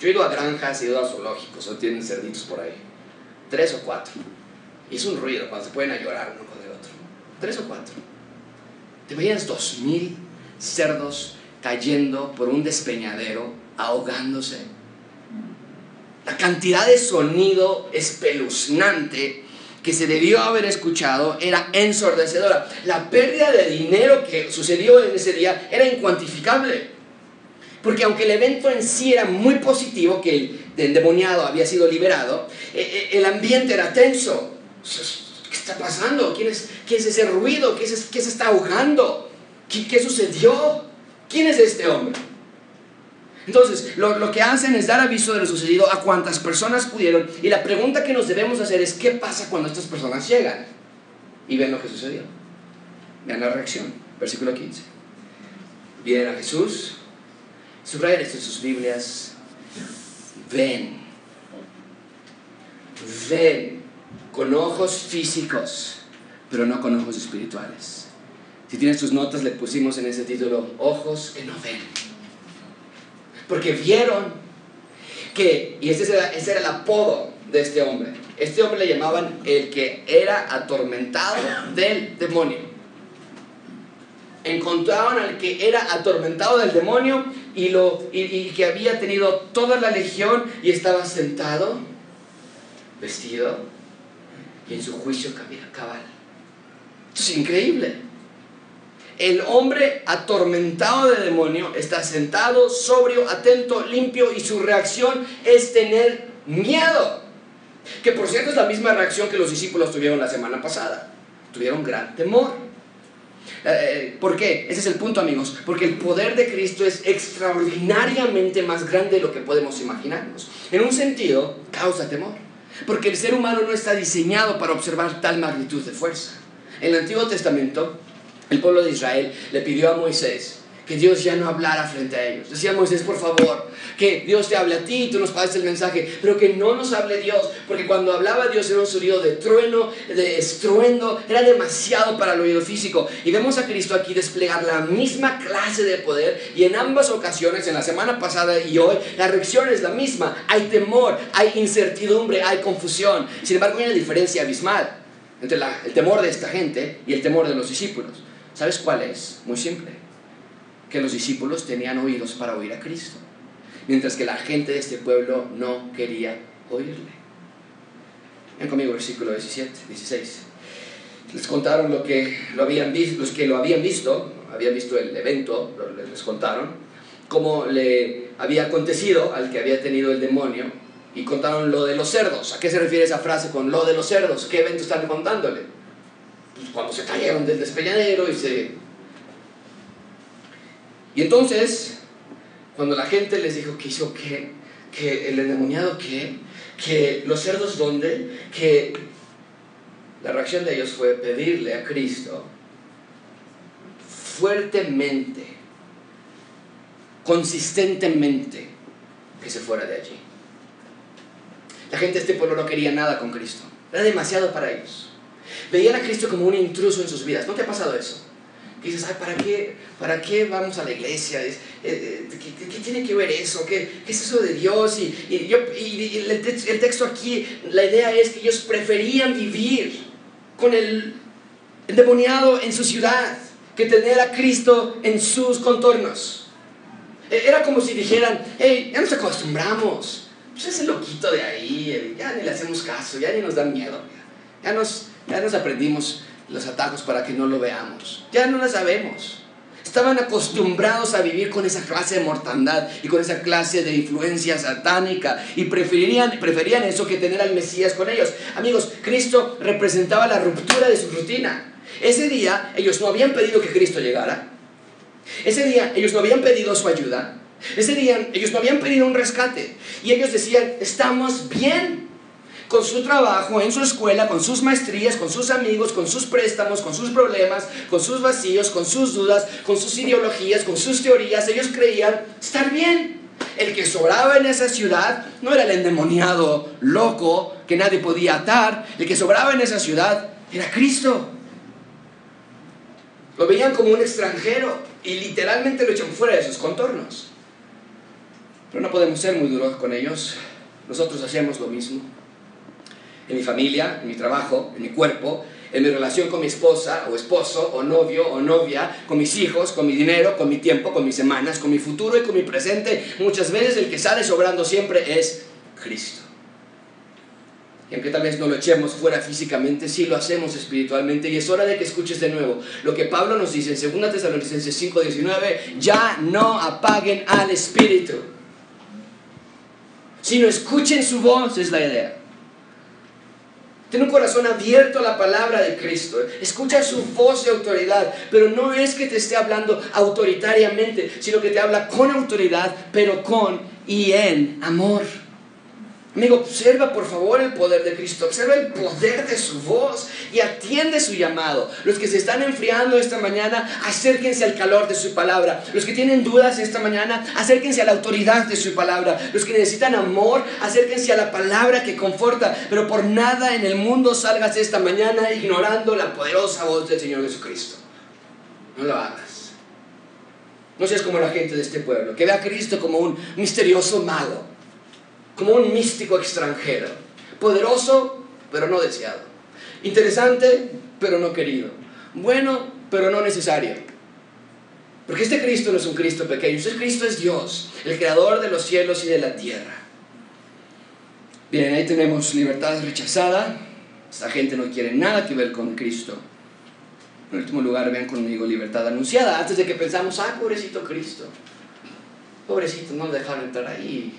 Yo he ido a granjas, he ido a zoológicos, o tienen cerditos por ahí. Tres o cuatro. Y es un ruido cuando se pueden a llorar uno con el otro. Tres o cuatro. ¿Te imaginas dos mil cerdos cayendo por un despeñadero, ahogándose? La cantidad de sonido espeluznante que se debió haber escuchado era ensordecedora. La pérdida de dinero que sucedió en ese día era incuantificable. Porque aunque el evento en sí era muy positivo, que el endemoniado había sido liberado, e, e, el ambiente era tenso. ¿Qué está pasando? ¿Quién es, es ese ruido? ¿Qué, se está ahogando? ¿Qué, sucedió? ¿Quién es este hombre? Entonces, lo, que hacen es dar aviso de lo sucedido a cuantas personas pudieron. Y la pregunta que nos debemos hacer es, ¿qué pasa cuando estas personas llegan? Y ven lo que sucedió. Vean la reacción. Versículo 15. Vienen a Jesús. Subrayan esto en sus Biblias. Ven. Ven con ojos físicos, pero no con ojos espirituales. Si tienes tus notas, le pusimos en ese título, ojos que no ven. Porque vieron que, y ese era, ese era el apodo de este hombre, este hombre le llamaban el que era atormentado del demonio. Encontraron al que era atormentado del demonio y, lo, y, que había tenido toda la legión y estaba sentado, vestido, y en su juicio cabal. Esto es increíble. El hombre atormentado de demonio está sentado, sobrio, atento, limpio y su reacción es tener miedo. Que por cierto es la misma reacción que los discípulos tuvieron la semana pasada. Tuvieron gran temor. Eh, eh, ¿Por qué? Ese es el punto amigos. Porque el poder de Cristo es extraordinariamente más grande de lo que podemos imaginarnos. En un sentido, causa temor. Porque el ser humano no está diseñado para observar tal magnitud de fuerza. En el Antiguo Testamento, el pueblo de Israel le pidió a Moisés que Dios ya no hablara frente a ellos. Decía Moisés, por favor, que Dios te hable a ti tú nos pases el mensaje, pero que no nos hable Dios, porque cuando hablaba Dios era un sonido de trueno, de estruendo, era demasiado para el oído físico. Y vemos a Cristo aquí desplegar la misma clase de poder y en ambas ocasiones, en la semana pasada y hoy, la reacción es la misma. Hay temor, hay incertidumbre, hay confusión. Sin embargo, hay una diferencia abismal entre el temor de esta gente y el temor de los discípulos. ¿Sabes cuál es? Muy simple que los discípulos tenían oídos para oír a Cristo, mientras que la gente de este pueblo no quería oírle. Ven conmigo, versículo 17, 16. Les contaron lo que lo habían visto, los que lo habían visto, habían visto el evento, les contaron cómo le había acontecido al que había tenido el demonio y contaron lo de los cerdos. ¿A qué se refiere esa frase con lo de los cerdos? ¿Qué evento están contándole? Cuando se cayeron del despeñadero y se y entonces, cuando la gente les dijo que hizo qué, que el endemoniado qué, que los cerdos dónde, que la reacción de ellos fue pedirle a Cristo fuertemente, consistentemente, que se fuera de allí. La gente de este pueblo no quería nada con Cristo. Era demasiado para ellos. Veían a Cristo como un intruso en sus vidas. ¿No te ha pasado eso? dices, ay, ¿para qué, ¿para qué vamos a la iglesia? Eh, eh, ¿qué, tiene que ver eso? ¿Qué, es eso de Dios? Y, yo, el, texto aquí, la idea es que ellos preferían vivir con el endemoniado en su ciudad que tener a Cristo en sus contornos. E, era como si dijeran, hey, ya nos acostumbramos. Pues ese loquito de ahí, ya ni le hacemos caso, ya ni nos da miedo. Ya nos, ya nos aprendimos los atajos para que no lo veamos. Ya no lo sabemos. Estaban acostumbrados a vivir con esa clase de mortandad y con esa clase de influencia satánica y preferían, preferían eso que tener al Mesías con ellos. Amigos, Cristo representaba la ruptura de su rutina. Ese día ellos no habían pedido que Cristo llegara. Ese día ellos no habían pedido su ayuda. Ese día ellos no habían pedido un rescate y ellos decían, estamos bien con su trabajo, en su escuela, con sus maestrías, con sus amigos, con sus préstamos, con sus problemas, con sus vacíos, con sus dudas, con sus ideologías, con sus teorías. Ellos creían estar bien. El que sobraba en esa ciudad no era el endemoniado loco que nadie podía atar. El que sobraba en esa ciudad era Cristo. Lo veían como un extranjero y literalmente lo echan fuera de sus contornos. Pero no podemos ser muy duros con ellos. Nosotros hacemos lo mismo. En mi familia, en mi trabajo, en mi cuerpo, en mi relación con mi esposa o esposo o novio o novia, con mis hijos, con mi dinero, con mi tiempo, con mis semanas, con mi futuro y con mi presente. Muchas veces el que sale sobrando siempre es Cristo. Y aunque tal vez no lo echemos fuera físicamente, sí lo hacemos espiritualmente. Y es hora de que escuches de nuevo lo que Pablo nos dice en 2 Tesalonicenses 5:19, ya no apaguen al espíritu. Sino escuchen su voz, es la idea. Ten un corazón abierto a la palabra de Cristo. Escucha su voz de autoridad, pero no es que te esté hablando autoritariamente, sino que te habla con autoridad, pero con y en amor. Amigo, observa por favor el poder de Cristo, observa el poder de su voz y atiende su llamado. Los que se están enfriando esta mañana, acérquense al calor de su palabra. Los que tienen dudas esta mañana, acérquense a la autoridad de su palabra. Los que necesitan amor, acérquense a la palabra que conforta. Pero por nada en el mundo salgas esta mañana ignorando la poderosa voz del Señor Jesucristo. No lo hagas. No seas como la gente de este pueblo, que ve a Cristo como un misterioso mago como un místico extranjero, poderoso pero no deseado, interesante pero no querido, bueno pero no necesario. Porque este Cristo no es un Cristo pequeño, este Cristo es Dios, el creador de los cielos y de la tierra. Bien, ahí tenemos libertad rechazada. Esta gente no quiere nada que ver con Cristo. En último lugar, vean conmigo libertad anunciada. Antes de que pensamos, ah, pobrecito Cristo. Pobrecito, no lo dejaron entrar ahí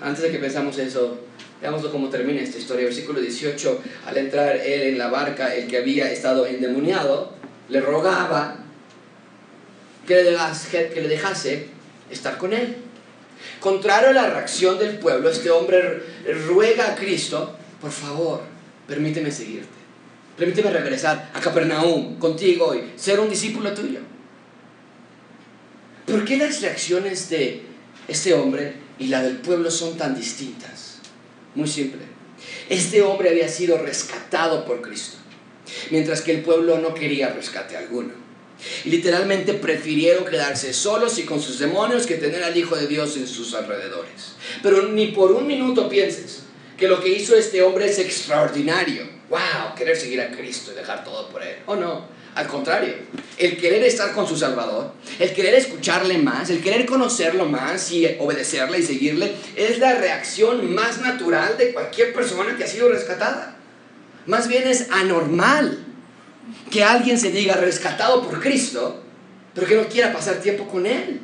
antes de que pensamos eso, veámoslo cómo termina esta historia. Versículo 18, al entrar él en la barca, el que había estado endemoniado, le rogaba que le, dejase, que le dejase estar con él. Contrario a la reacción del pueblo, este hombre ruega a Cristo, por favor, permíteme seguirte. Permíteme regresar a Capernaum contigo y ser un discípulo tuyo. ¿Por qué las reacciones de este hombre y la del pueblo son tan distintas. Muy simple. Este hombre había sido rescatado por Cristo, mientras que el pueblo no quería rescate alguno. literalmente prefirieron quedarse solos y con sus demonios que tener al Hijo de Dios en sus alrededores. Pero ni por un minuto pienses que lo que hizo este hombre es extraordinario. ¡Wow! Querer seguir a Cristo y dejar todo por Él. ¿O no? Al contrario, el querer estar con su Salvador, el querer escucharle más, el querer conocerlo más y obedecerle y seguirle, es la reacción más natural de cualquier persona que ha sido rescatada. Más bien es anormal que alguien se diga rescatado por Cristo, pero que no quiera pasar tiempo con Él.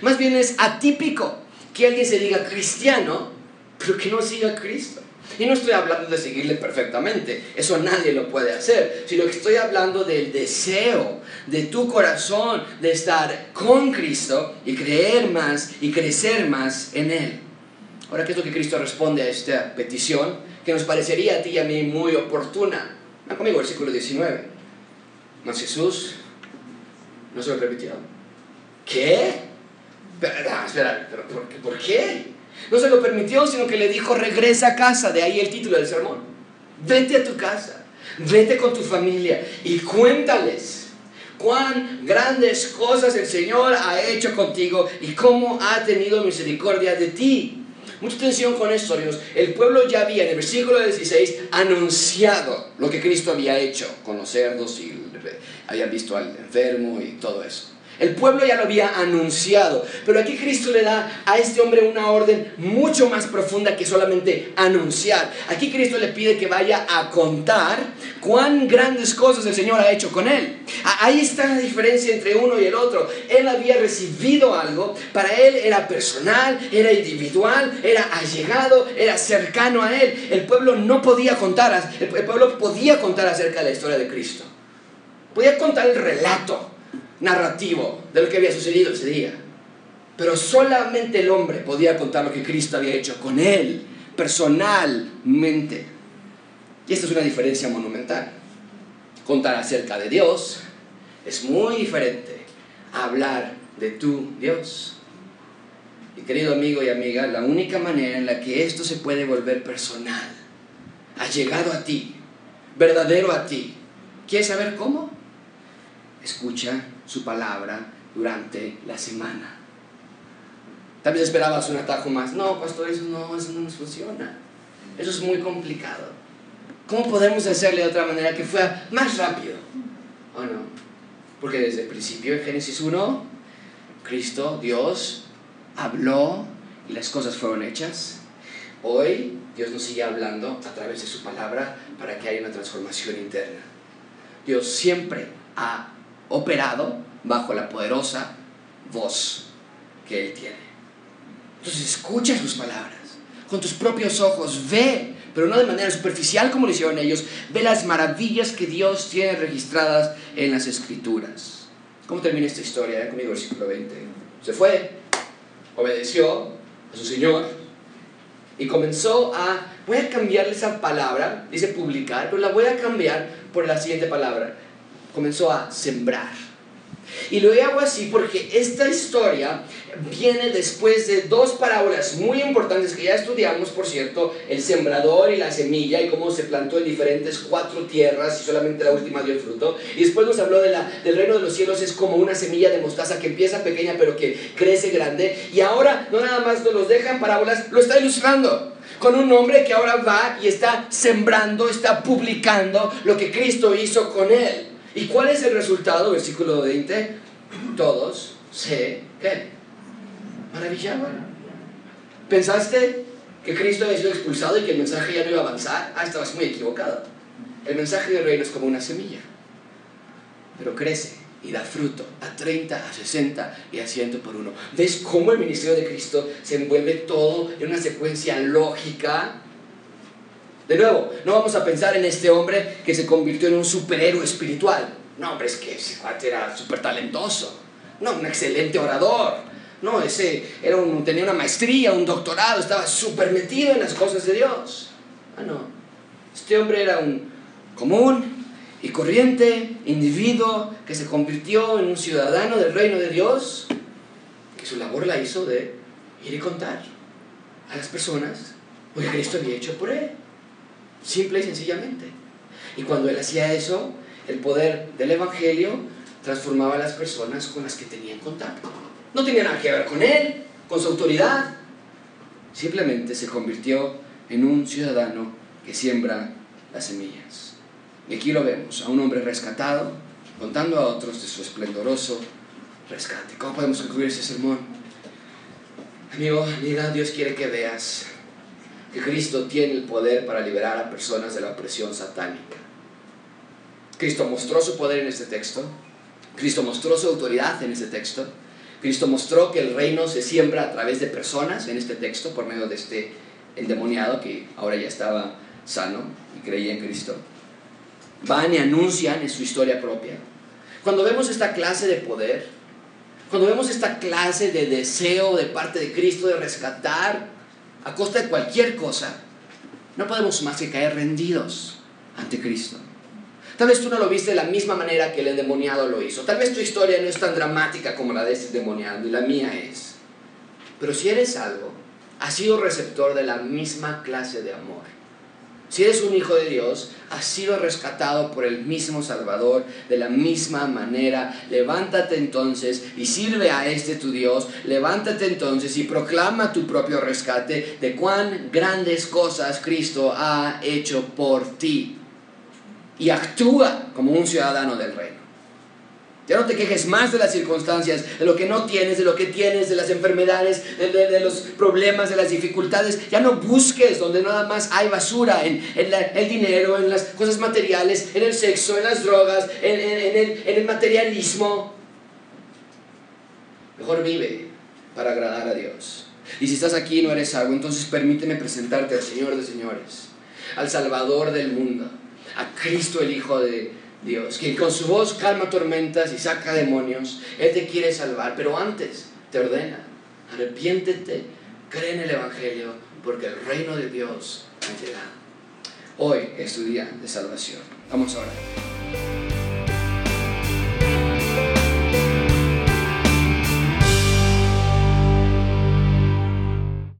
Más bien es atípico que alguien se diga cristiano, pero que no siga a Cristo. Y no estoy hablando de seguirle perfectamente, eso nadie lo puede hacer, sino que estoy hablando del deseo de tu corazón de estar con Cristo y creer más y crecer más en Él. Ahora, ¿qué es lo que Cristo responde a esta petición que nos parecería a ti y a mí muy oportuna? Va conmigo, versículo 19. Mas Jesús no se lo permitió. ¿Qué? Espera, espera, ¿pero por, ¿por qué? No se lo permitió, sino que le dijo, regresa a casa, de ahí el título del sermón. Vete a tu casa, vete con tu familia y cuéntales cuán grandes cosas el Señor ha hecho contigo y cómo ha tenido misericordia de ti. Mucha atención con esto, Dios. El pueblo ya había en el versículo 16 anunciado lo que Cristo había hecho con los cerdos y habían visto al enfermo y todo eso. El pueblo ya lo había anunciado, pero aquí Cristo le da a este hombre una orden mucho más profunda que solamente anunciar. Aquí Cristo le pide que vaya a contar cuán grandes cosas el Señor ha hecho con él. Ahí está la diferencia entre uno y el otro. Él había recibido algo, para él era personal, era individual, era allegado, era cercano a él. El pueblo no podía contar, el pueblo podía contar acerca de la historia de Cristo. Podía contar el relato narrativo de lo que había sucedido ese día. Pero solamente el hombre podía contar lo que Cristo había hecho con él, personalmente. Y esta es una diferencia monumental. Contar acerca de Dios es muy diferente a hablar de tu Dios. Y querido amigo y amiga, la única manera en la que esto se puede volver personal, ha llegado a ti, verdadero a ti. ¿Quieres saber cómo? Escucha su palabra durante la semana. Tal vez esperabas un atajo más. No, pastor, eso no, eso no nos funciona. Eso es muy complicado. ¿Cómo podemos hacerle de otra manera que fuera más rápido? ¿O no? Porque desde el principio en Génesis 1, Cristo, Dios, habló y las cosas fueron hechas. Hoy Dios nos sigue hablando a través de su palabra para que haya una transformación interna. Dios siempre ha operado bajo la poderosa voz que Él tiene. Entonces escucha sus palabras con tus propios ojos, ve, pero no de manera superficial como lo hicieron ellos, ve las maravillas que Dios tiene registradas en las escrituras. ¿Cómo termina esta historia? Eh? Conmigo, versículo 20. Se fue, obedeció a su Señor y comenzó a, voy a cambiarle esa palabra, dice publicar, pero la voy a cambiar por la siguiente palabra. Comenzó a sembrar y lo hago así porque esta historia viene después de dos parábolas muy importantes que ya estudiamos, por cierto, el sembrador y la semilla y cómo se plantó en diferentes cuatro tierras y solamente la última dio el fruto. Y después nos habló de la, del reino de los cielos, es como una semilla de mostaza que empieza pequeña pero que crece grande. Y ahora no nada más nos los deja en parábolas, lo está ilustrando con un hombre que ahora va y está sembrando, está publicando lo que Cristo hizo con él. ¿Y cuál es el resultado? Versículo 20. Todos se, ¿qué? Maravillaban. ¿Pensaste que Cristo había sido expulsado y que el mensaje ya no iba a avanzar? Ah, estabas muy equivocado. El mensaje del reino es como una semilla, pero crece y da fruto a 30, a 60 y a 100 por uno. ¿Ves cómo el ministerio de Cristo se envuelve todo en una secuencia lógica? De nuevo, no vamos a pensar en este hombre que se convirtió en un superhéroe espiritual. No, hombre, es que ese cuate era súper talentoso. No, un excelente orador. No, ese era un, tenía una maestría, un doctorado, estaba súper metido en las cosas de Dios. Ah, no. Este hombre era un común y corriente individuo que se convirtió en un ciudadano del reino de Dios, que su labor la hizo de ir y contar a las personas lo que Cristo había hecho por él. Simple y sencillamente. Y cuando él hacía eso, el poder del Evangelio transformaba a las personas con las que tenían contacto. No tenía nada que ver con él, con su autoridad. Simplemente se convirtió en un ciudadano que siembra las semillas. Y aquí lo vemos, a un hombre rescatado, contando a otros de su esplendoroso rescate. ¿Cómo podemos concluir ese sermón? Amigo, amiga, Dios quiere que veas que Cristo tiene el poder para liberar a personas de la opresión satánica. Cristo mostró su poder en este texto, Cristo mostró su autoridad en este texto, Cristo mostró que el reino se siembra a través de personas en este texto por medio de este endemoniado que ahora ya estaba sano y creía en Cristo. Van y anuncian en su historia propia. Cuando vemos esta clase de poder, cuando vemos esta clase de deseo de parte de Cristo de rescatar a costa de cualquier cosa, no podemos más que caer rendidos ante Cristo. Tal vez tú no lo viste de la misma manera que el endemoniado lo hizo. Tal vez tu historia no es tan dramática como la de este endemoniado y la mía es. Pero si eres algo, has sido receptor de la misma clase de amor si eres un hijo de Dios, has sido rescatado por el mismo Salvador de la misma manera. Levántate entonces y sirve a este tu Dios. Levántate entonces y proclama tu propio rescate de cuán grandes cosas Cristo ha hecho por ti. Y actúa como un ciudadano del reino. Ya no te quejes más de las circunstancias, de lo que no tienes, de lo que tienes, de las enfermedades, de, los problemas, de las dificultades. Ya no busques donde nada más hay basura, en, el dinero, en las cosas materiales, en el sexo, en las drogas, en, el, en el materialismo. Mejor vive para agradar a Dios. Y si estás aquí y no eres algo, entonces permíteme presentarte al Señor de señores, al Salvador del mundo, a Cristo el Hijo de, Dios, que con su voz calma tormentas y saca demonios. Él te quiere salvar, pero antes te ordena arrepiéntete, cree en el Evangelio, porque el reino de Dios ha llegado. Hoy es tu día de salvación. Vamos ahora.